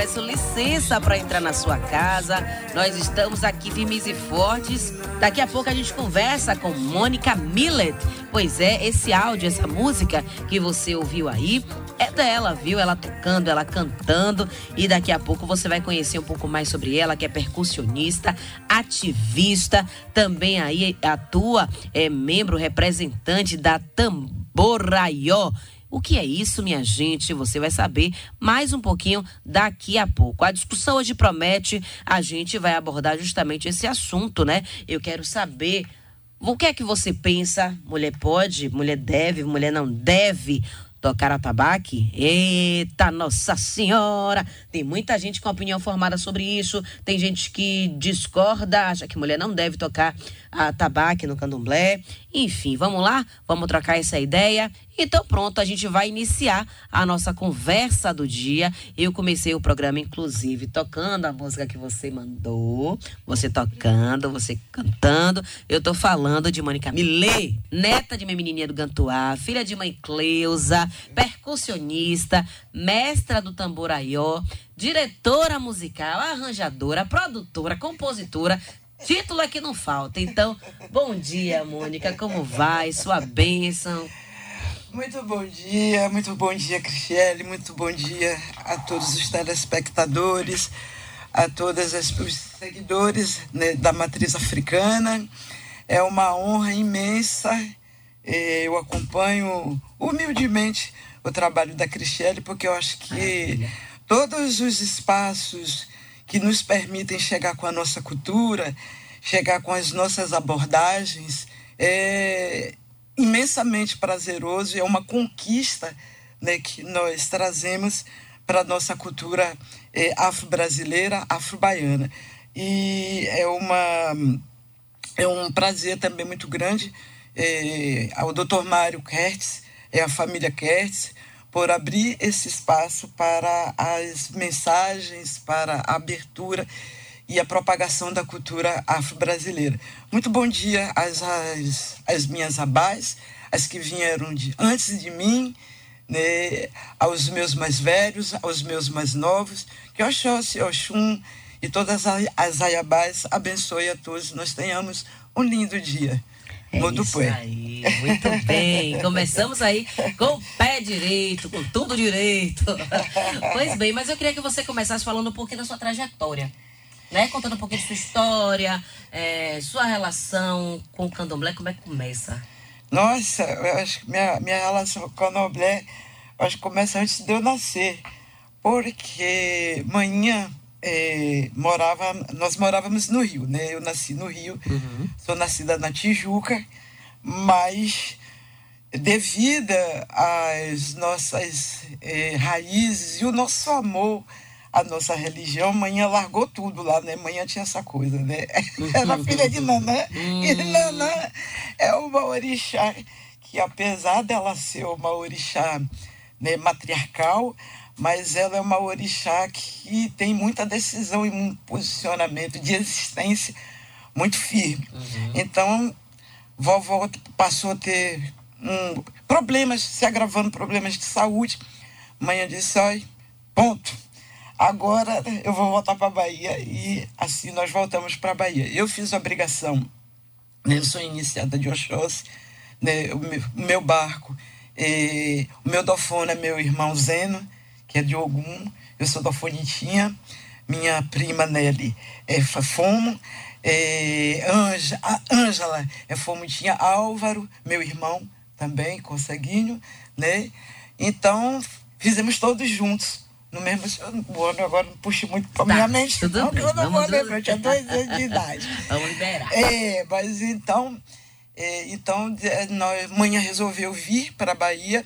Peço licença para entrar na sua casa. Nós estamos aqui firmes e fortes. Daqui a pouco a gente conversa com Mônica Millet. Pois é, esse áudio, essa música que você ouviu aí é dela, viu? Ela tocando, ela cantando. E daqui a pouco você vai conhecer um pouco mais sobre ela, que é percussionista, ativista, também aí atua, é membro representante da Tamboraió. O que é isso, minha gente? Você vai saber mais um pouquinho daqui a pouco. A discussão hoje promete, a gente vai abordar justamente esse assunto, né? Eu quero saber o que é que você pensa? Mulher pode, mulher deve, mulher não deve tocar atabaque? Eita, Nossa Senhora! Tem muita gente com opinião formada sobre isso, tem gente que discorda, acha que mulher não deve tocar atabaque no candomblé. Enfim, vamos lá? Vamos trocar essa ideia? Então pronto, a gente vai iniciar a nossa conversa do dia. Eu comecei o programa, inclusive, tocando a música que você mandou. Você tocando, você cantando. Eu tô falando de Mônica Milê, neta de minha menininha do Gantuá, filha de mãe Cleusa, percussionista, mestra do tamboraió, diretora musical, arranjadora, produtora, compositora, Título é que não falta. Então, bom dia, Mônica. Como vai? Sua bênção. Muito bom dia, muito bom dia, Cristiane. Muito bom dia a todos os telespectadores, a todos os seguidores né, da matriz africana. É uma honra imensa. Eh, eu acompanho humildemente o trabalho da Cristiane, porque eu acho que todos os espaços que nos permitem chegar com a nossa cultura, chegar com as nossas abordagens, é imensamente prazeroso e é uma conquista né, que nós trazemos para a nossa cultura é, afro-brasileira, afro-baiana. E é, uma, é um prazer também muito grande é, ao doutor Mário Kertz, é a família Kertz, por abrir esse espaço para as mensagens, para a abertura e a propagação da cultura afro-brasileira. Muito bom dia às, às, às minhas abás, as que vieram de, antes de mim, né, aos meus mais velhos, aos meus mais novos, que Oxóssi, Oxum e todas as ayabás abençoe a todos, nós tenhamos um lindo dia. É isso aí, muito bem. Começamos aí com o pé direito, com tudo direito. Pois bem, mas eu queria que você começasse falando um pouquinho da sua trajetória, né? Contando um pouquinho de sua história, é, sua relação com o candomblé, como é que começa? Nossa, eu acho que minha, minha relação com o candomblé, acho que começa antes de eu nascer. Porque manhã é, morava, nós morávamos no Rio, né? Eu nasci no Rio, uhum. sou nascida na Tijuca, mas devido às nossas é, raízes e o nosso amor à nossa religião, manhã largou tudo lá, né? Manhã tinha essa coisa, né? Era filha de Nanã, e uhum. Nanã é uma orixá que apesar dela ser uma orixá né, matriarcal, mas ela é uma orixá que tem muita decisão e um posicionamento de existência muito firme. Uhum. Então, vovó passou a ter um, problemas, se agravando problemas de saúde. Mãe disse, olha, ponto. Agora eu vou voltar para a Bahia e assim nós voltamos para a Bahia. Eu fiz a obrigação, eu sou iniciada de Oxóssi, né, o, meu, barco, eh, o meu dofone é meu irmão Zeno, que é de Ogum, eu sou da Fonitinha, minha prima Nelly é Fomo, é, Anja, a Ângela é Fomutinha, Álvaro, meu irmão também, consanguíneo, né? Então, fizemos todos juntos no mesmo ano, agora não puxe muito para tá, minha mente, tudo não, bem, eu não vou lembrar, eu tinha dois anos de idade. Vamos liberar. É, mas então, é, então nós, manhã resolveu vir para a Bahia,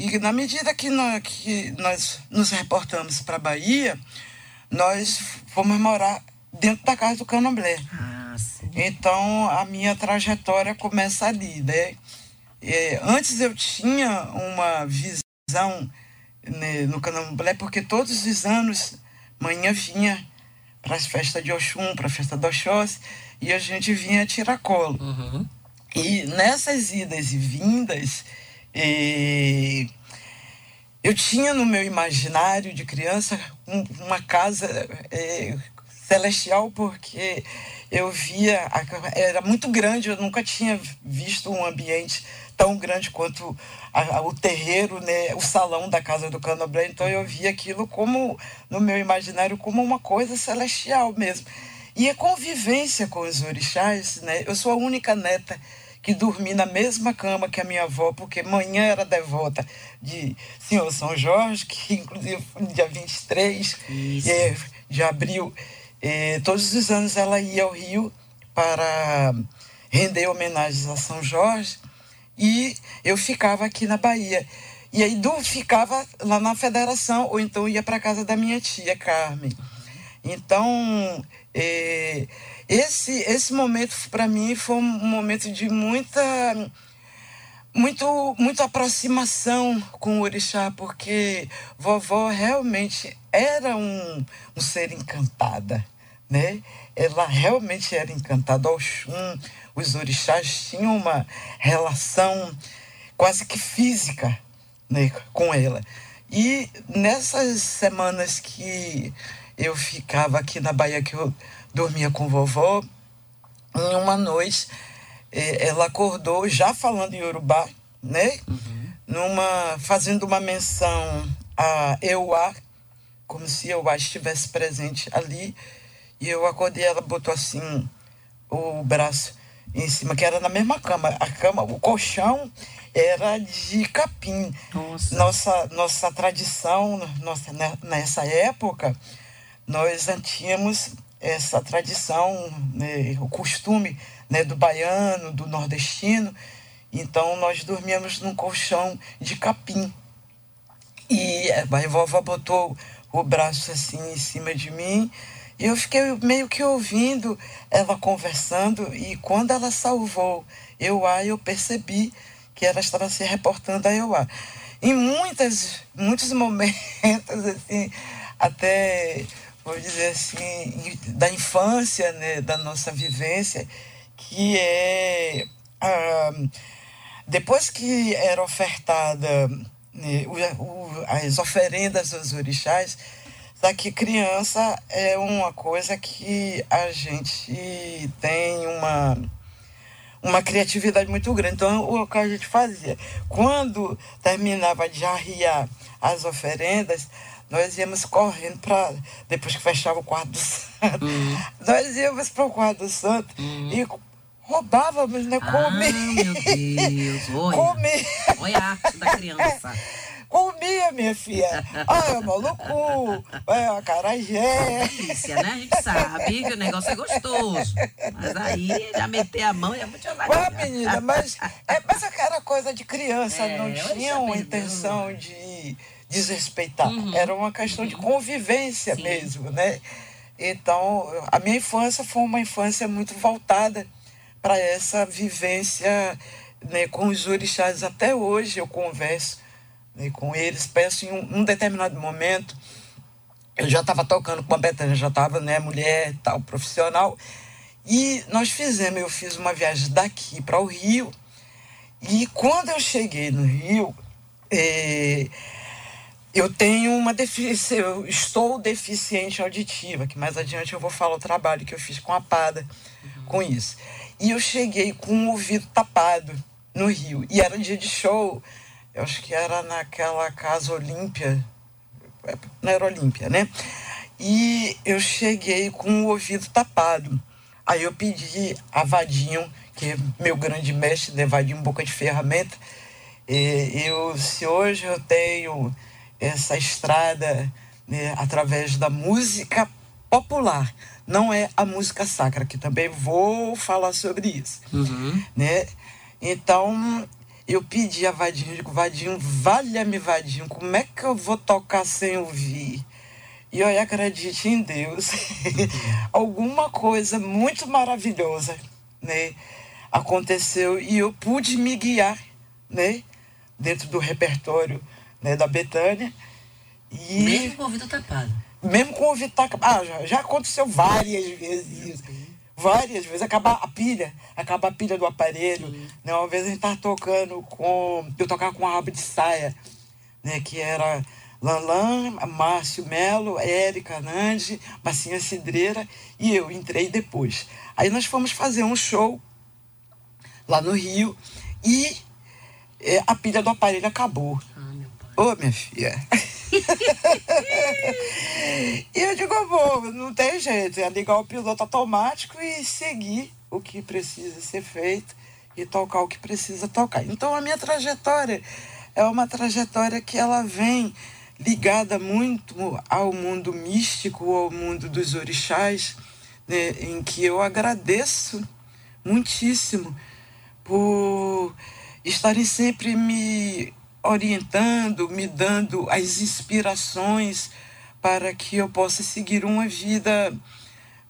e na medida que nós, que nós nos reportamos para a Bahia, nós fomos morar dentro da casa do Candomblé. Ah, então a minha trajetória começa ali, né? É, antes eu tinha uma visão né, no Candomblé, porque todos os anos manhã vinha para as festas de Oxum, para a festa do Oxóssi, e a gente vinha tirar colo. Uhum. E nessas idas e vindas, e eu tinha no meu imaginário de criança um, uma casa é, celestial porque eu via era muito grande eu nunca tinha visto um ambiente tão grande quanto a, a, o terreiro né o salão da casa do Canoblé então eu via aquilo como no meu imaginário como uma coisa celestial mesmo. E a convivência com os orixás né eu sou a única neta que dormi na mesma cama que a minha avó, porque manhã era devota de Senhor São Jorge, que inclusive no dia 23 é, de abril, é, todos os anos ela ia ao Rio para render homenagens a São Jorge e eu ficava aqui na Bahia. E aí do, ficava lá na federação, ou então ia para casa da minha tia Carmen. Então, é, esse, esse momento para mim foi um momento de muita muito muita aproximação com o orixá, porque vovó realmente era um, um ser encantada, né? Ela realmente era encantada. Oxum, os orixás tinham uma relação quase que física né, com ela. E nessas semanas que eu ficava aqui na Bahia, que eu dormia com vovó. Em uma noite, eh, ela acordou já falando em Urubá, né? Uhum. Numa, fazendo uma menção a Euá, como se Euá estivesse presente ali. E eu acordei, ela botou assim o braço em cima, que era na mesma cama. A cama, o colchão era de capim. Nossa, nossa, nossa tradição, nossa, né, nessa época, nós tínhamos essa tradição, né, o costume né, do baiano, do nordestino. Então nós dormíamos num colchão de capim. E a vovó botou o braço assim em cima de mim. E eu fiquei meio que ouvindo ela conversando. E quando ela salvou Euá, eu percebi que ela estava se reportando a Euá. Em muitas, muitos momentos, assim, até vou dizer assim, da infância, né, da nossa vivência, que é. Ah, depois que era ofertada né, o, o, as oferendas aos orixás, que criança é uma coisa que a gente tem uma uma criatividade muito grande. Então, o que a gente fazia? Quando terminava de arriar as oferendas, nós íamos correndo para. Depois que fechava o quarto do santo, uhum. nós íamos para o quarto do santo uhum. e roubávamos, né? Comia. Ah, meu Deus, olha. Comia. Olha a arte da criança. Comia, minha filha. Olha, maluco. Olha, a carajé. Delícia, né? A gente sabe que o negócio é gostoso. Mas aí, já meter a mão é muito Ué, menina, mas, é, mas aquela coisa de criança, é, não tinha uma intenção de desrespeitar. Uhum. Era uma questão de convivência Sim. mesmo, né? Então, a minha infância foi uma infância muito voltada para essa vivência né, com os orixás. Até hoje eu converso né, com eles, peço em um, um determinado momento. Eu já estava tocando com a Betânia, já estava né, mulher, tal, profissional. E nós fizemos, eu fiz uma viagem daqui para o Rio. E quando eu cheguei no Rio, eh, eu tenho uma deficiência, eu estou deficiente auditiva, que mais adiante eu vou falar o trabalho que eu fiz com a PADA uhum. com isso. E eu cheguei com o ouvido tapado no Rio. E era dia de show, eu acho que era naquela Casa Olímpia, é, na Aerolímpia, né? E eu cheguei com o ouvido tapado. Aí eu pedi a Vadinho, que é meu grande mestre, né, Vadinho Boca de Ferramenta. E eu, se hoje eu tenho essa estrada né, através da música popular. Não é a música sacra, que também vou falar sobre isso. Uhum. Né? Então, eu pedi a Vadinho, digo, Vadinho, valha-me, Vadinho, como é que eu vou tocar sem ouvir? E olha, acredite em Deus, alguma coisa muito maravilhosa né, aconteceu e eu pude me guiar né, dentro do repertório né, da Betânia. E, mesmo com o ouvido tapado. Mesmo com o ouvido tapado. Ah, já, já aconteceu várias vezes isso. Várias vezes. Acaba a pilha, acaba a pilha do aparelho. Né? Uma vez a gente tava tocando com. Eu tocava com uma aba de saia né, que era Lanlan, Márcio Melo, Érica Nandi, Marcinha Cidreira e eu entrei depois. Aí nós fomos fazer um show lá no Rio e é, a pilha do aparelho acabou. Ô, oh, minha filha. e eu digo, bom, não tem jeito, é ligar o piloto automático e seguir o que precisa ser feito e tocar o que precisa tocar. Então a minha trajetória é uma trajetória que ela vem ligada muito ao mundo místico, ao mundo dos orixás, né, em que eu agradeço muitíssimo por estarem sempre me orientando, me dando as inspirações para que eu possa seguir uma vida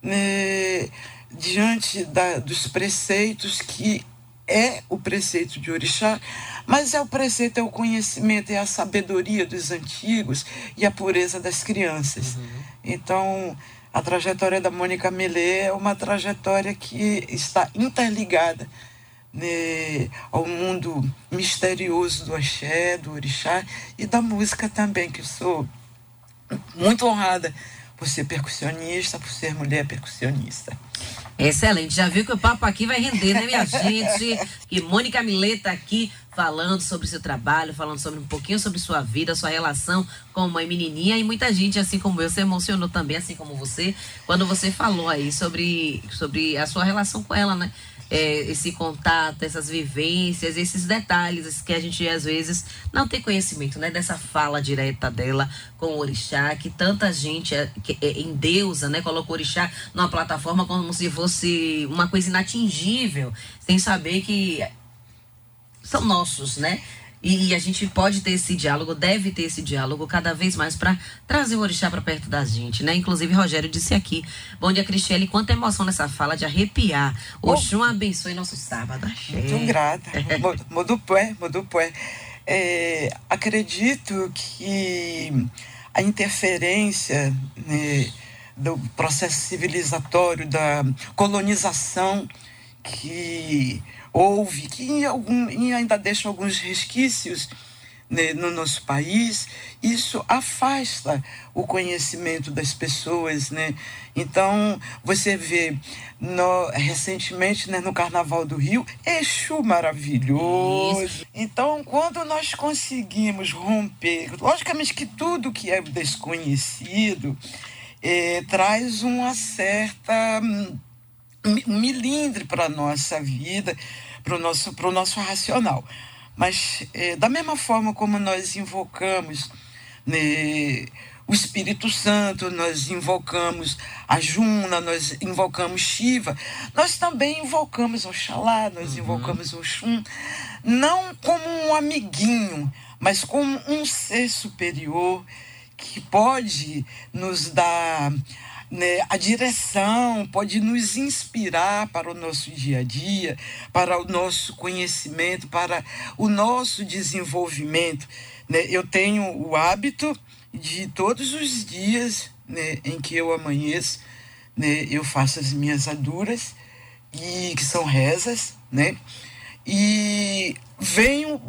né, diante da, dos preceitos que é o preceito de Orixá, mas é o preceito, é o conhecimento, é a sabedoria dos antigos e a pureza das crianças. Uhum. Então, a trajetória da Mônica Melê é uma trajetória que está interligada né, ao mundo misterioso do axé, do orixá e da música também, que eu sou muito honrada por ser percussionista, por ser mulher percussionista. Excelente, já viu que o papo aqui vai render, né, minha gente? E Mônica Mileta aqui falando sobre seu trabalho, falando sobre um pouquinho sobre sua vida, sua relação com mãe menininha e muita gente, assim como eu, se emocionou também, assim como você, quando você falou aí sobre, sobre a sua relação com ela, né? É, esse contato, essas vivências, esses detalhes que a gente às vezes não tem conhecimento, né? Dessa fala direta dela com o orixá, que tanta gente é, que, é, em deusa, né? Colocou o orixá numa plataforma como se fosse uma coisa inatingível, sem saber que são nossos, né? E, a gente pode ter esse diálogo, deve ter esse diálogo cada vez mais para trazer o orixá para perto da gente, né? Inclusive, Rogério disse aqui, bom dia, Cristiane, quanta emoção nessa fala de arrepiar. Oxum abençoe nosso sábado. Muito grata. Modupué, Modupué. É, acredito que a interferência né, do processo civilizatório, da colonização que houve, que algum, ainda deixa alguns resquícios né, no nosso país, isso afasta o conhecimento das pessoas, né? Então, você vê no, recentemente né, no Carnaval do Rio, Exu maravilhoso. Isso. Então, quando nós conseguimos romper, logicamente que tudo que é desconhecido eh, traz uma certa hum, um milindre para a nossa vida, para o nosso, nosso racional. Mas, é, da mesma forma como nós invocamos né, o Espírito Santo, nós invocamos a Juna, nós invocamos Shiva, nós também invocamos Oxalá, nós uhum. invocamos Oxum, não como um amiguinho, mas como um ser superior que pode nos dar né, a direção, pode nos inspirar para o nosso dia a dia, para o nosso conhecimento, para o nosso desenvolvimento. Né? Eu tenho o hábito de todos os dias né, em que eu amanheço, né, eu faço as minhas aduras, e que são rezas, né? E venho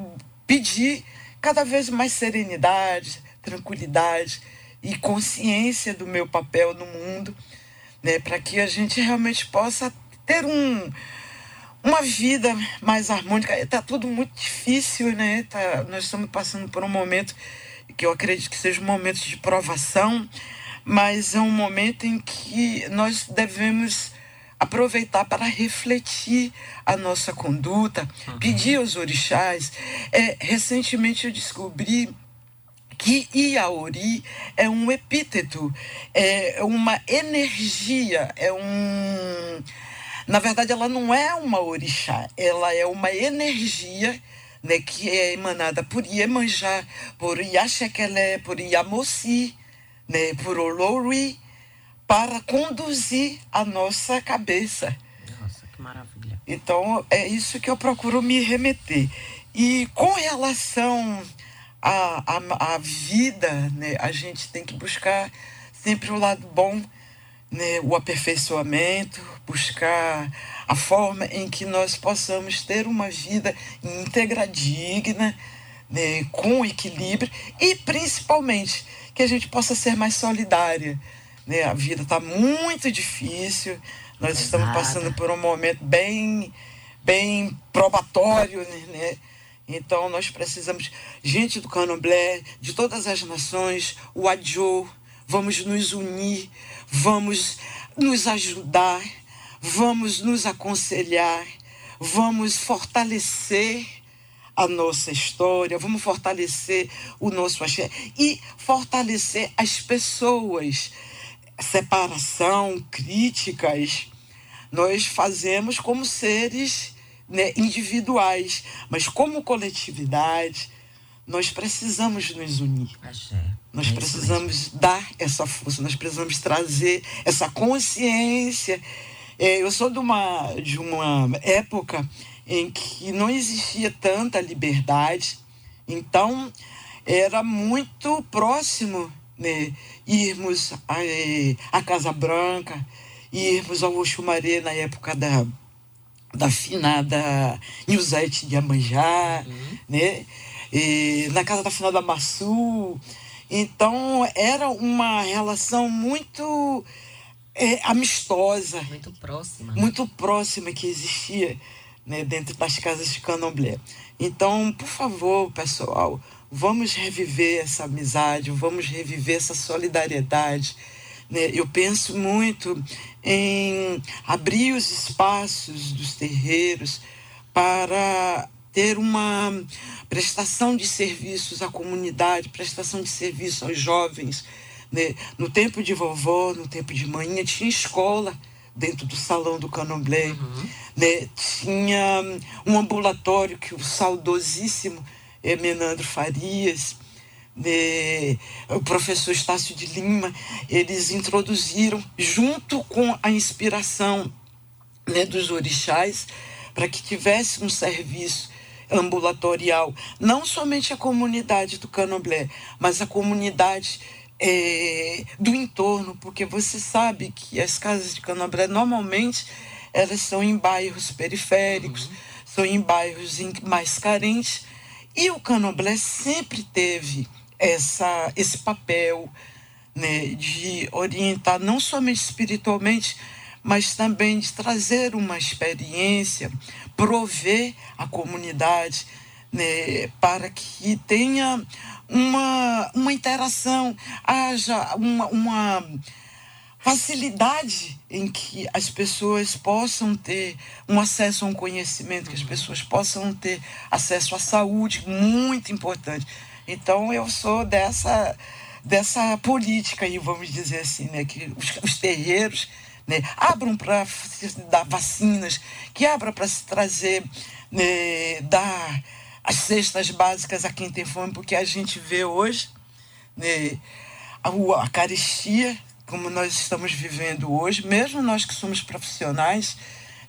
pedir cada vez mais serenidade, tranquilidade, e consciência do meu papel no mundo, né, para que a gente realmente possa ter um, uma vida mais harmônica. Está tudo muito difícil, né? Tá, nós estamos passando por um momento que eu acredito que seja um momento de provação, mas é um momento em que nós devemos aproveitar para refletir a nossa conduta, uhum. pedir aos orixás. É, recentemente eu descobri que Iaori é um epíteto, é uma energia, é um. Na verdade, ela não é uma orixá, ela é uma energia né, que é emanada por Iemanjá, por Yaxekelé, por Yamosi, né, por Olori, para conduzir a nossa cabeça. Nossa, que maravilha. Então, é isso que eu procuro me remeter. E com relação a, a, a vida, né, a gente tem que buscar sempre o lado bom, né, o aperfeiçoamento, buscar a forma em que nós possamos ter uma vida íntegra, digna, né, com equilíbrio e principalmente que a gente possa ser mais solidária. Né? A vida está muito difícil, nós Exato. estamos passando por um momento bem, bem probatório, né? Então nós precisamos, gente do Candomblé, de todas as nações, o Adjo, vamos nos unir, vamos nos ajudar, vamos nos aconselhar, vamos fortalecer a nossa história, vamos fortalecer o nosso axé e fortalecer as pessoas. Separação, críticas, nós fazemos como seres né, individuais, mas como coletividade, nós precisamos nos unir. Nós é precisamos dar essa força, nós precisamos trazer essa consciência. É, eu sou de uma, de uma época em que não existia tanta liberdade, então era muito próximo né, irmos à, é, à Casa Branca, irmos ao Oxumaré na época da, da finada Nilzete de Amanjá, uhum. né? E, na casa da finada Massu. Então era uma relação muito é, amistosa. Muito próxima. Muito próxima que existia né, dentro das casas de candomblé. Então, por favor, pessoal, vamos reviver essa amizade, vamos reviver essa solidariedade. Né? Eu penso muito em abrir os espaços dos terreiros para ter uma prestação de serviços à comunidade, prestação de serviço aos jovens. Né? No tempo de vovó, no tempo de manhã, tinha escola dentro do salão do Candomblé. Uhum. Né? Tinha um ambulatório que o saudosíssimo Menandro Farias, né? o professor Estácio de Lima, eles introduziram, junto com a inspiração né, dos orixás, para que tivesse um serviço ambulatorial, não somente a comunidade do Candomblé, mas a comunidade é, do entorno, porque você sabe que as casas de candomblé normalmente elas são em bairros periféricos, uhum. são em bairros mais carentes, e o candomblé sempre teve essa, esse papel né, de orientar não somente espiritualmente, mas também de trazer uma experiência, prover a comunidade né, para que tenha uma, uma interação, haja uma, uma facilidade em que as pessoas possam ter um acesso a um conhecimento, que as pessoas possam ter acesso à saúde, muito importante. Então eu sou dessa dessa política aí, vamos dizer assim, né, que os, os terreiros né, abram para dar vacinas, que abram para se trazer, né, dar as cestas básicas a quem tem fome, porque a gente vê hoje né, a, a caristia, como nós estamos vivendo hoje, mesmo nós que somos profissionais,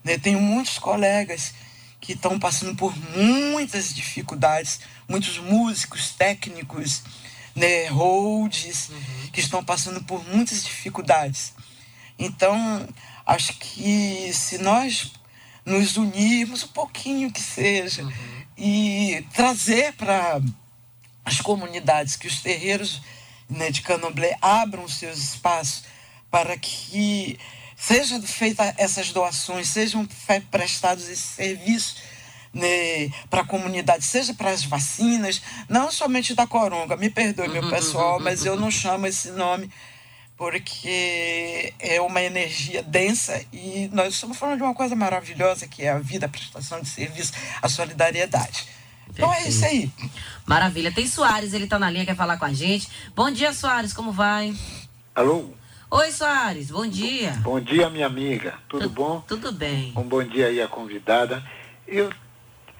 né, tenho muitos colegas que estão passando por muitas dificuldades, muitos músicos, técnicos, né, holds, uhum. que estão passando por muitas dificuldades. Então, acho que se nós nos unirmos um pouquinho que seja, uhum e trazer para as comunidades que os terreiros né, de candomblé abram seus espaços para que sejam feitas essas doações, sejam prestados esses serviços né, para a comunidade, seja para as vacinas, não somente da coronga, me perdoe meu pessoal, mas eu não chamo esse nome porque é uma energia densa e nós estamos falando de uma coisa maravilhosa que é a vida, a prestação de serviço, a solidariedade. Perfeito. Então é isso aí. Maravilha. Tem Soares, ele está na linha, quer falar com a gente. Bom dia, Soares, como vai? Alô? Oi, Soares, bom dia. Bom dia, minha amiga. Tudo tu, bom? Tudo bem. Um bom dia aí a convidada. Eu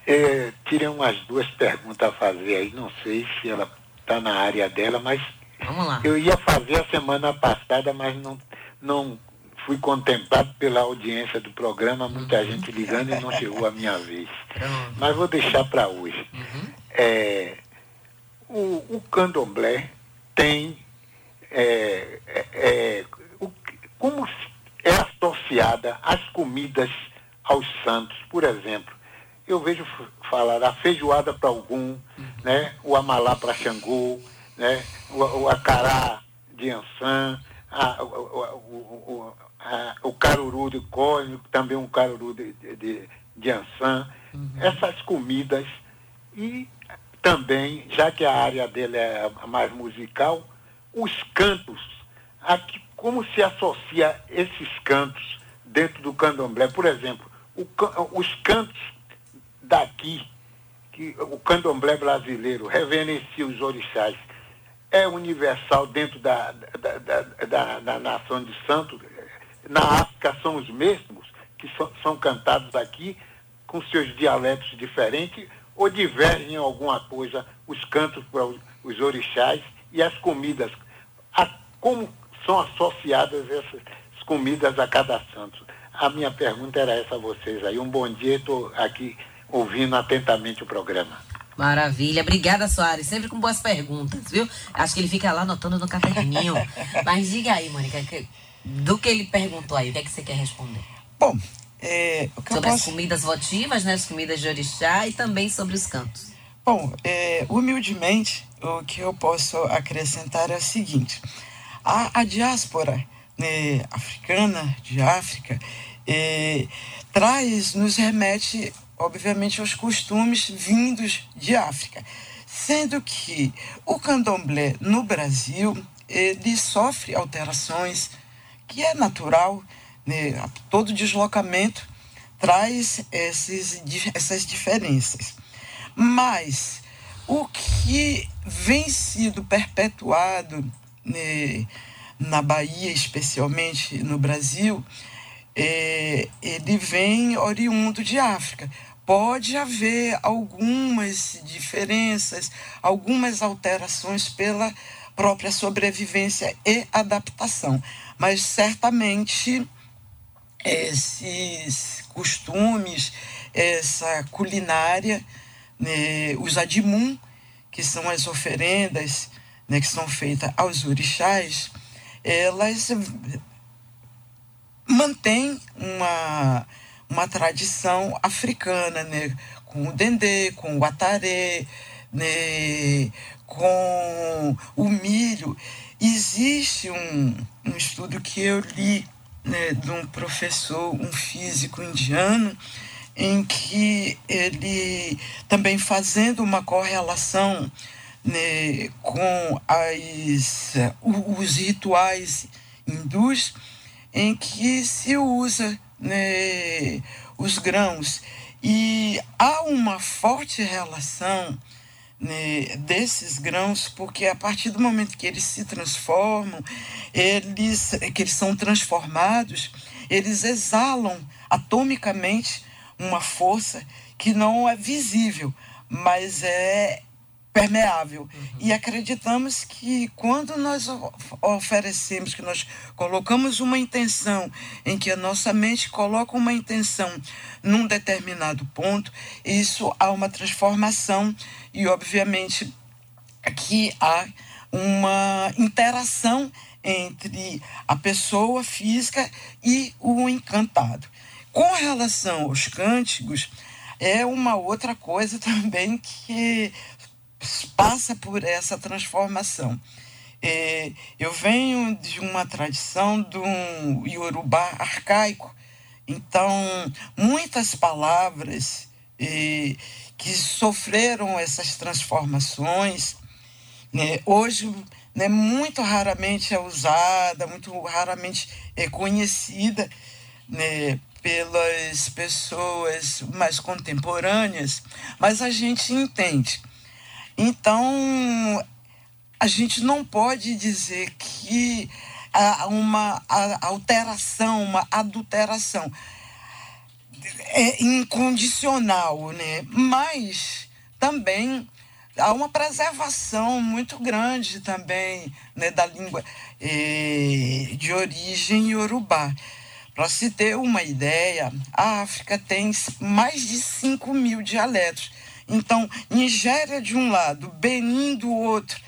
é, tirei umas duas perguntas a fazer aí, não sei se ela está na área dela, mas Vamos lá. Eu ia fazer a semana passada, mas não, não fui contemplado pela audiência do programa, muita uhum. gente ligando e não chegou a minha vez. Pronto. Mas vou deixar para hoje. Uhum. É, o, o candomblé tem é, é, é, o, como é associada as comidas aos santos, por exemplo. Eu vejo falar a feijoada para algum, uhum. né? o amalá para Xangô, né? o, o acará de Ançã, a, o, o, a, o caruru de cósmico, também um caruru de, de, de Ançã. Uhum. Essas comidas e também, já que a área dele é mais musical, os cantos, como se associa esses cantos dentro do candomblé. Por exemplo, o, os cantos daqui, que o candomblé brasileiro reverencia os orixás, é universal dentro da, da, da, da, da nação de Santo. Na África são os mesmos que são, são cantados aqui, com seus dialetos diferentes, ou divergem em alguma coisa os cantos para os orixás e as comidas. A, como são associadas essas comidas a cada santo? A minha pergunta era essa a vocês aí. Um bom dia, estou aqui ouvindo atentamente o programa. Maravilha, obrigada Soares, sempre com boas perguntas, viu? Acho que ele fica lá anotando no caderninho. Mas diga aí, Mônica, que, do que ele perguntou aí, o que é que você quer responder? Bom, é, sobre posso... as comidas votivas, né, as comidas de orixá e também sobre os cantos. Bom, é, humildemente, o que eu posso acrescentar é o seguinte: a, a diáspora né, africana, de África, é, traz, nos remete, obviamente, aos costumes vindos de África. Sendo que o candomblé no Brasil, ele sofre alterações, que é natural, né, todo deslocamento traz esses, essas diferenças. Mas o que vem sido perpetuado né, na Bahia, especialmente no Brasil, é, ele vem oriundo de África. Pode haver algumas diferenças, algumas alterações pela própria sobrevivência e adaptação, mas certamente esses costumes, essa culinária, né, os adimum, que são as oferendas né, que são feitas aos orixás, elas mantêm uma, uma tradição africana, né, com o dendê, com o ataré, né, com o milho. Existe um, um estudo que eu li né, de um professor, um físico indiano, em que ele também fazendo uma correlação né, com as, os rituais hindus, em que se usa né, os grãos. E há uma forte relação né, desses grãos, porque a partir do momento que eles se transformam, eles, que eles são transformados, eles exalam atomicamente uma força que não é visível, mas é permeável. Uhum. E acreditamos que quando nós oferecemos, que nós colocamos uma intenção, em que a nossa mente coloca uma intenção num determinado ponto, isso há uma transformação e, obviamente, que há uma interação entre a pessoa física e o encantado. Com relação aos cânticos, é uma outra coisa também que passa por essa transformação. É, eu venho de uma tradição do Yorubá arcaico, então muitas palavras é, que sofreram essas transformações, né, hoje né, muito raramente é usada, muito raramente é conhecida né, pelas pessoas mais contemporâneas, mas a gente entende então, a gente não pode dizer que há uma alteração, uma adulteração é incondicional, né? Mas também há uma preservação muito grande também né, da língua eh, de origem iorubá. Para se ter uma ideia, a África tem mais de 5 mil dialetos. Então, Nigéria de um lado, Benin do outro.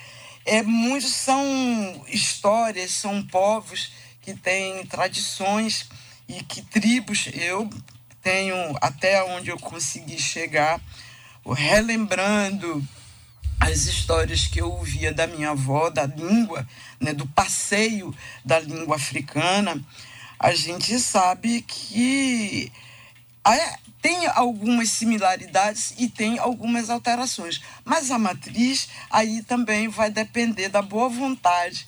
É, muitos são histórias, são povos que têm tradições e que tribos, eu tenho até onde eu consegui chegar, relembrando as histórias que eu ouvia da minha avó, da língua, né, do passeio da língua africana, a gente sabe que tem algumas similaridades e tem algumas alterações. Mas a matriz aí também vai depender da boa vontade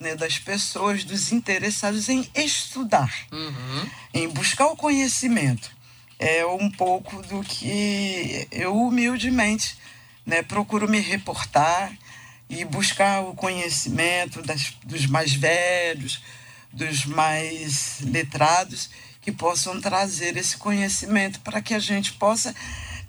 né, das pessoas, dos interessados em estudar, uhum. em buscar o conhecimento. É um pouco do que eu humildemente né, procuro me reportar e buscar o conhecimento das, dos mais velhos, dos mais letrados, que possam trazer esse conhecimento para que a gente possa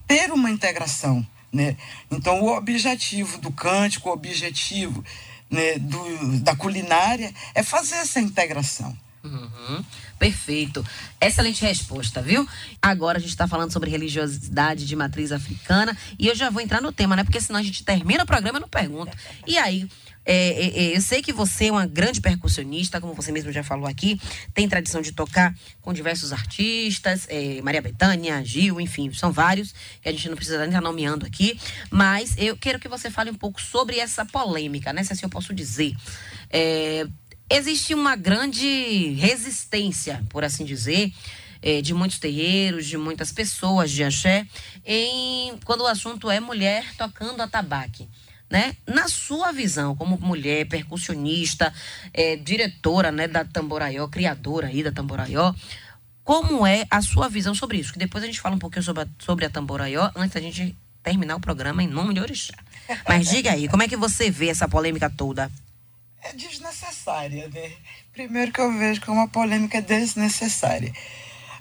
ter uma integração. Né? Então, o objetivo do cântico, o objetivo né, do, da culinária é fazer essa integração. Uhum. Perfeito. Excelente resposta, viu? Agora a gente está falando sobre religiosidade de matriz africana e eu já vou entrar no tema, né? Porque senão a gente termina o programa e não pergunta. E aí, é, é, é, eu sei que você é uma grande percussionista, como você mesmo já falou aqui, tem tradição de tocar com diversos artistas, é, Maria Bethânia, Gil, enfim, são vários, que a gente não precisa nem estar nomeando aqui, mas eu quero que você fale um pouco sobre essa polêmica, né? Se assim eu posso dizer. É, existe uma grande resistência, por assim dizer, é, de muitos terreiros, de muitas pessoas de axé, em quando o assunto é mulher tocando atabaque né? Na sua visão, como mulher, percussionista, é, diretora, né, da Tamboraió, criadora aí da Tamboraió, como é a sua visão sobre isso? Que depois a gente fala um pouquinho sobre a, sobre a Tamboraió, antes da gente terminar o programa em nome de Orixá. Mas diga aí, como é que você vê essa polêmica toda? É desnecessária, né? Primeiro que eu vejo que é uma polêmica desnecessária.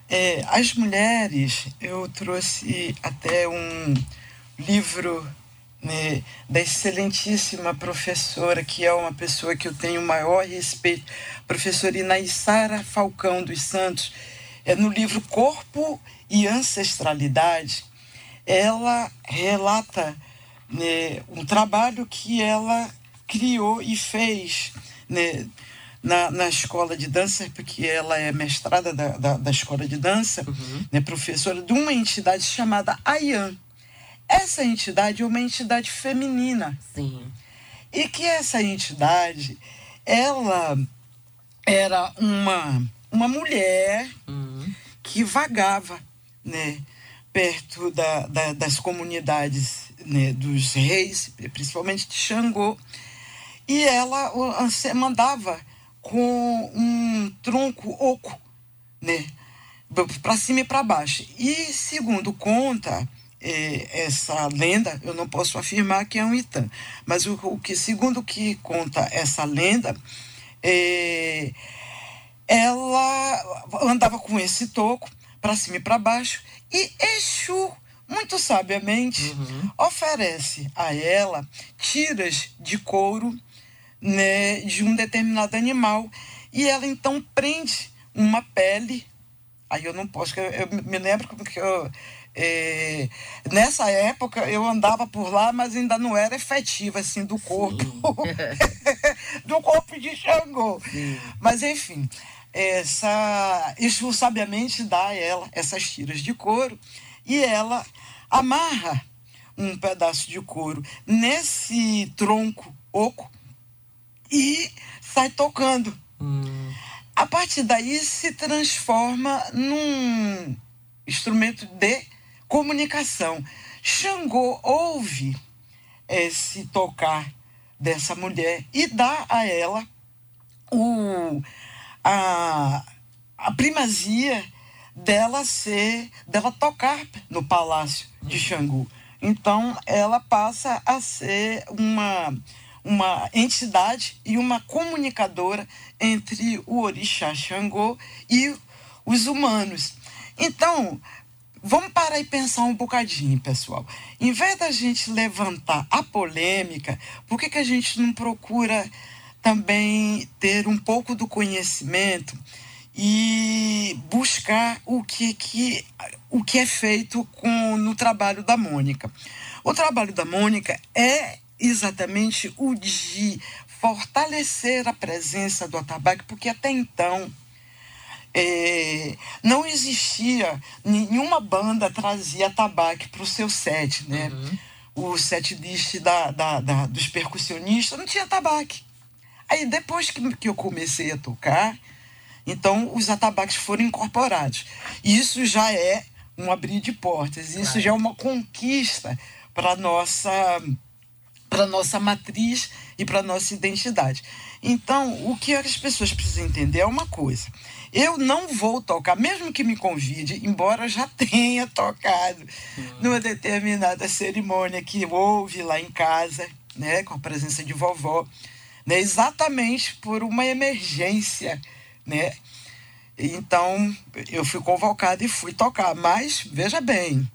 É, as mulheres, eu trouxe até um livro né, da excelentíssima professora, que é uma pessoa que eu tenho maior respeito, professora Inaissara Falcão dos Santos, é no livro Corpo e Ancestralidade, ela relata né, um trabalho que ela criou e fez né, na, na escola de dança, porque ela é mestrada da, da, da escola de dança, uhum. né, professora de uma entidade chamada AIAN essa entidade é uma entidade feminina. Sim. E que essa entidade, ela era uma, uma mulher uhum. que vagava, né? Perto da, da, das comunidades né, dos reis, principalmente de Xangô. E ela mandava com um tronco oco, né? Para cima e para baixo. E segundo conta essa lenda, eu não posso afirmar que é um Itã, mas o, o que, segundo o que conta essa lenda, é, ela andava com esse toco para cima e para baixo e Exu, muito sabiamente, uhum. oferece a ela tiras de couro né, de um determinado animal e ela então prende uma pele. Aí eu não posso, eu, eu me lembro que eu, é, nessa época eu andava por lá, mas ainda não era efetiva assim do corpo, do corpo de Xangô. Sim. Mas enfim, essa, isso sabiamente dá a ela essas tiras de couro e ela amarra um pedaço de couro nesse tronco oco e sai tocando. Hum. A partir daí se transforma num instrumento de comunicação. Xangô ouve esse tocar dessa mulher e dá a ela o, a, a primazia dela ser, dela tocar no palácio de Xangô. Então ela passa a ser uma, uma entidade e uma comunicadora entre o orixá Xangô e os humanos. Então, Vamos parar e pensar um bocadinho, pessoal. Em vez da gente levantar a polêmica, por que, que a gente não procura também ter um pouco do conhecimento e buscar o que, que, o que é feito com, no trabalho da Mônica? O trabalho da Mônica é exatamente o de fortalecer a presença do atabaque, porque até então é, não existia, nenhuma banda trazia tabaco para o seu set, né? Uhum. o set list da, da, da, dos percussionistas, não tinha atabaque. Aí depois que, que eu comecei a tocar, então os atabaques foram incorporados. Isso já é um abrir de portas, isso claro. já é uma conquista para nossa para nossa matriz e para nossa identidade. Então, o que as pessoas precisam entender é uma coisa. Eu não vou tocar, mesmo que me convide, embora já tenha tocado uhum. numa determinada cerimônia que houve lá em casa, né, com a presença de vovó, né, exatamente por uma emergência, né? Então, eu fui convocado e fui tocar, mas veja bem,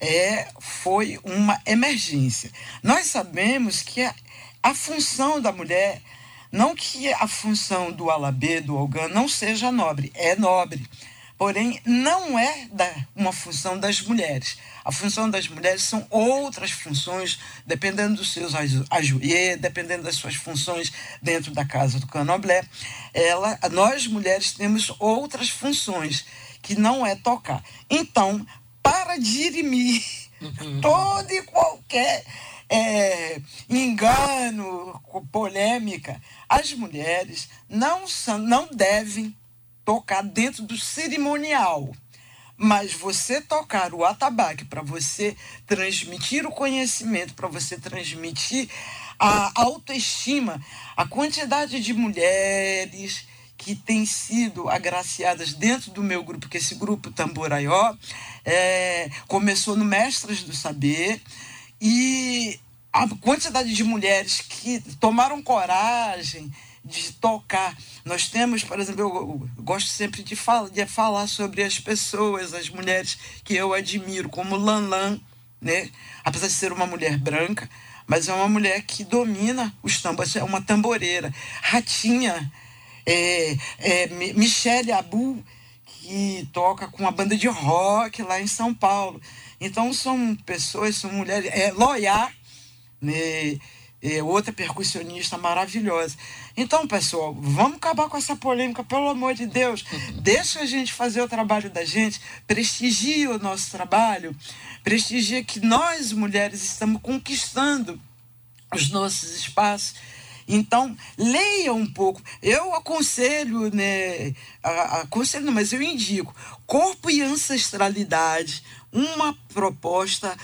é, foi uma emergência. Nós sabemos que a, a função da mulher, não que a função do alabê, do algã, não seja nobre, é nobre. Porém, não é da, uma função das mulheres. A função das mulheres são outras funções, dependendo dos seus ajoelhos, dependendo das suas funções dentro da casa do canoblé. Ela, nós mulheres temos outras funções, que não é tocar. Então, para dirimir todo e qualquer é, engano, polêmica, as mulheres não, são, não devem tocar dentro do cerimonial. Mas você tocar o atabaque para você transmitir o conhecimento, para você transmitir a autoestima, a quantidade de mulheres que têm sido agraciadas dentro do meu grupo, que esse grupo Tamboraió é, começou no Mestres do Saber, e a quantidade de mulheres que tomaram coragem de tocar. Nós temos, por exemplo, eu, gosto sempre de, fala, de falar sobre as pessoas, as mulheres que eu admiro, como Lanlan, né? apesar de ser uma mulher branca, mas é uma mulher que domina os tambores, é uma tamboreira. Ratinha, é, é, Michele Abu, que toca com uma banda de rock lá em São Paulo. Então são pessoas, são mulheres. É, Loiá, né, é outra percussionista maravilhosa. Então, pessoal, vamos acabar com essa polêmica, pelo amor de Deus. Deixa a gente fazer o trabalho da gente, prestigia o nosso trabalho, prestigia que nós, mulheres, estamos conquistando os nossos espaços então, leia um pouco. Eu aconselho, né? Aconselho, não, mas eu indico. Corpo e Ancestralidade, uma proposta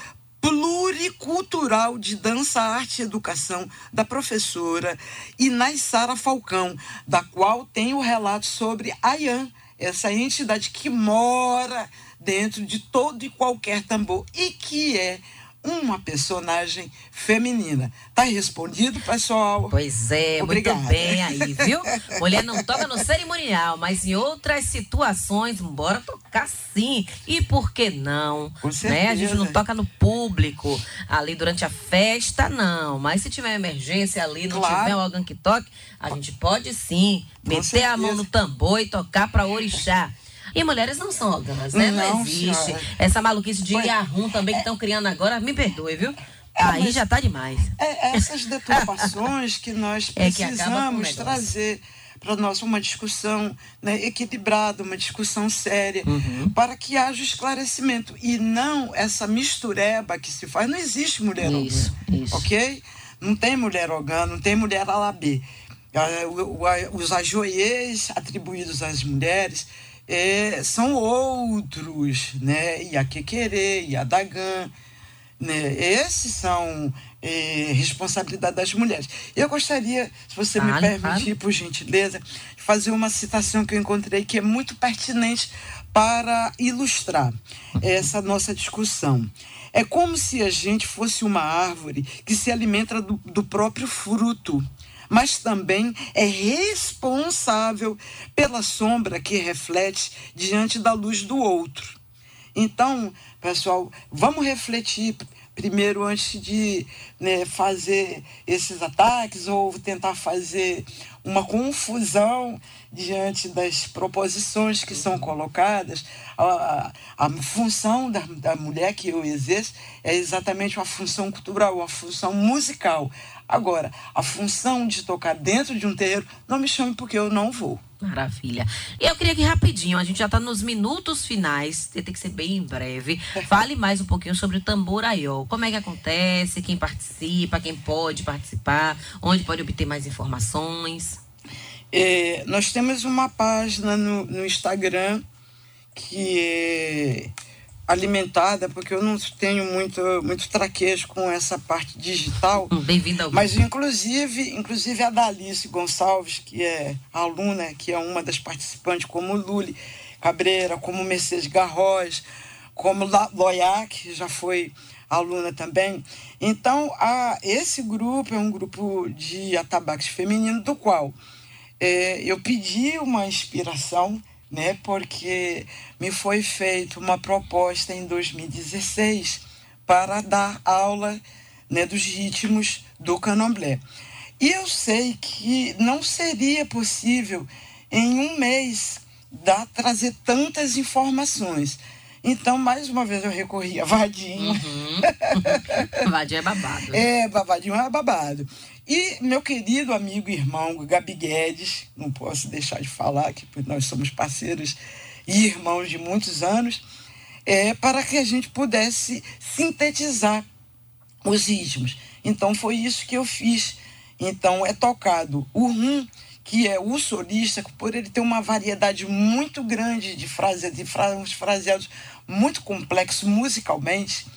pluricultural de dança, arte e educação da professora Inaissara Falcão, da qual tem o relato sobre Ayan, essa entidade que mora dentro de todo e qualquer tambor e que é uma personagem feminina. Tá respondido, pessoal? Pois é, Obrigada. muito bem aí, viu? Mulher não toca no cerimonial, mas em outras situações, bora tocar sim. E por que não? Com né? A gente não toca no público, ali durante a festa, não. Mas se tiver emergência ali, não claro. tiver alguém que toque, a gente pode sim meter a mão no tambor e tocar para orixá. E mulheres não são órgãos, né? Não, não existe. Senhora. Essa maluquice de Yahoo também que estão criando agora, me perdoe, viu? É, Aí já está demais. É, é essas deturpações que nós precisamos é que trazer para nós uma discussão né, equilibrada, uma discussão séria, uhum. para que haja esclarecimento e não essa mistureba que se faz. Não existe mulher isso, isso. ok? Não tem mulher orgã, não tem mulher alabê. Ah, os ajoiês atribuídos às mulheres é, são outros, né? E a Quequerê, e a Dagan, né? Esses são é, responsabilidade das mulheres. Eu gostaria, se você me permitir, por gentileza, fazer uma citação que eu encontrei que é muito pertinente para ilustrar essa nossa discussão. É como se a gente fosse uma árvore que se alimenta do, do próprio fruto mas também é responsável pela sombra que reflete diante da luz do outro. Então, pessoal, vamos refletir primeiro antes de né, fazer esses ataques ou tentar fazer uma confusão diante das proposições que são colocadas. A, a, a função da, da mulher que eu exerço é exatamente uma função cultural, uma função musical. Agora, a função de tocar dentro de um terreiro, não me chame porque eu não vou. Maravilha. E eu queria que rapidinho, a gente já está nos minutos finais, tem que ser bem breve. Fale mais um pouquinho sobre o Tamboraió. Como é que acontece, quem participa, quem pode participar, onde pode obter mais informações. É, nós temos uma página no, no Instagram que é alimentada, porque eu não tenho muito, muito traquejo com essa parte digital. Hum, bem-vinda ao Mas, inclusive, inclusive a Dalice Gonçalves, que é aluna, que é uma das participantes, como Luli Cabreira, como Mercedes Garros, como Loiac, que já foi aluna também. Então, a, esse grupo é um grupo de atabaques feminino, do qual é, eu pedi uma inspiração né? Porque me foi feita uma proposta em 2016 para dar aula, né, dos ritmos do candomblé. E eu sei que não seria possível em um mês dar, trazer tantas informações. Então, mais uma vez, eu recorri a Vadinho. Uhum. Vadinho é babado. É, Vadinho é babado. E meu querido amigo e irmão Gabi Guedes, não posso deixar de falar que nós somos parceiros e irmãos de muitos anos, é, para que a gente pudesse sintetizar os ritmos. Então foi isso que eu fiz. Então é tocado o rum, que é o solista, por ele ter uma variedade muito grande de frases, de frases, fraseados muito complexos musicalmente.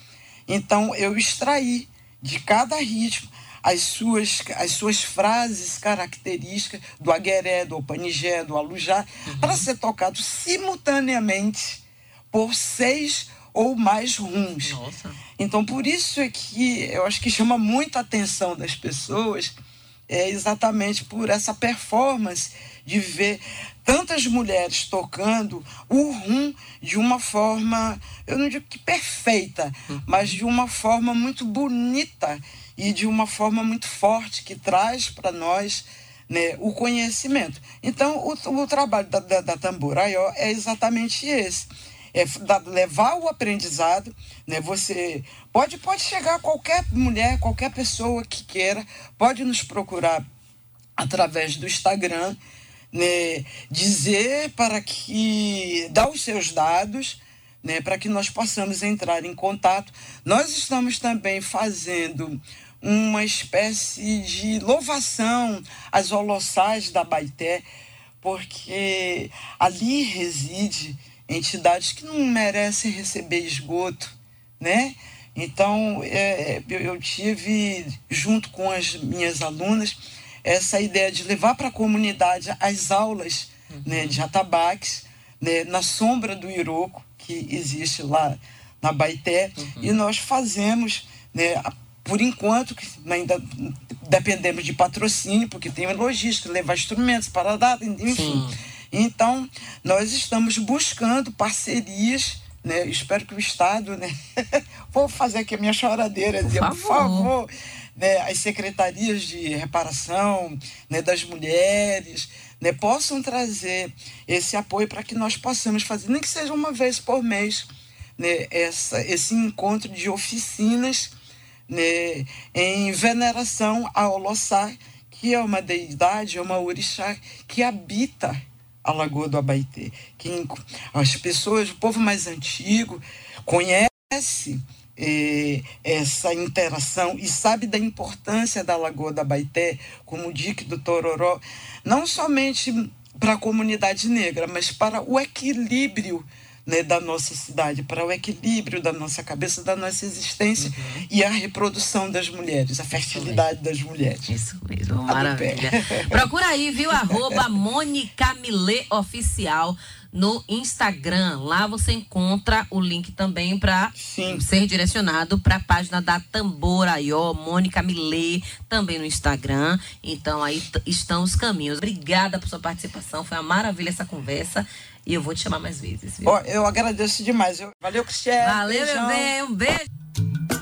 Então eu extraí de cada ritmo as suas, as suas frases características do agueré, do opanigé, do alujá, uhum. para ser tocado simultaneamente por seis ou mais rums. Nossa. Então, por isso é que eu acho que chama muito a atenção das pessoas, é exatamente por essa performance de ver tantas mulheres tocando o rum de uma forma, eu não digo que perfeita, uhum. mas de uma forma muito bonita e de uma forma muito forte que traz para nós né, o conhecimento. Então, o, o trabalho da, da, da é exatamente esse. É levar o aprendizado, né? Você pode, pode chegar qualquer mulher, qualquer pessoa que queira, pode nos procurar através do Instagram, né? dizer para que dá os seus dados, né? para que nós possamos entrar em contato. Nós estamos também fazendo uma espécie de louvação às holossais da Baité, porque ali reside entidades que não merecem receber esgoto, né? Então, é, eu, tive, junto com as minhas alunas, essa ideia de levar para a comunidade as aulas uhum. né, de atabaques, né, na sombra do Iroco, que existe lá na Baité, uhum. e nós fazemos né, por enquanto, ainda dependemos de patrocínio, porque tem logística, levar instrumentos para dar, enfim. Sim. Então, nós estamos buscando parcerias, né? Espero que o Estado, né? Vou fazer aqui a minha choradeira, por dizer, favor. por favor, né? as secretarias de reparação né? das mulheres, né? possam trazer esse apoio para que nós possamos fazer, nem que seja uma vez por mês, né? Essa, esse encontro de oficinas né, em veneração a Olossá, que é uma deidade, é uma orixá que habita a Lagoa do Abaité. Que as pessoas, o povo mais antigo, conhece eh, essa interação e sabe da importância da Lagoa do Abaité, como o dique do Tororó, não somente para a comunidade negra, mas para o equilíbrio né, da nossa cidade, para o equilíbrio da nossa cabeça, da nossa existência uhum. e a reprodução das mulheres, a fertilidade das mulheres. Isso mesmo, maravilha. Procura aí, viu? Arroba Mônica Milê Oficial no Instagram. Lá você encontra o link também para ser direcionado para a página da Tamboraió, Mônica Milê, também no Instagram. Então aí estão os caminhos. Obrigada por sua participação, foi uma maravilha essa conversa. E eu vou te chamar mais vezes. Viu? Oh, eu agradeço demais. Valeu, Cristiane. Valeu, beijão. meu bem. Um beijo.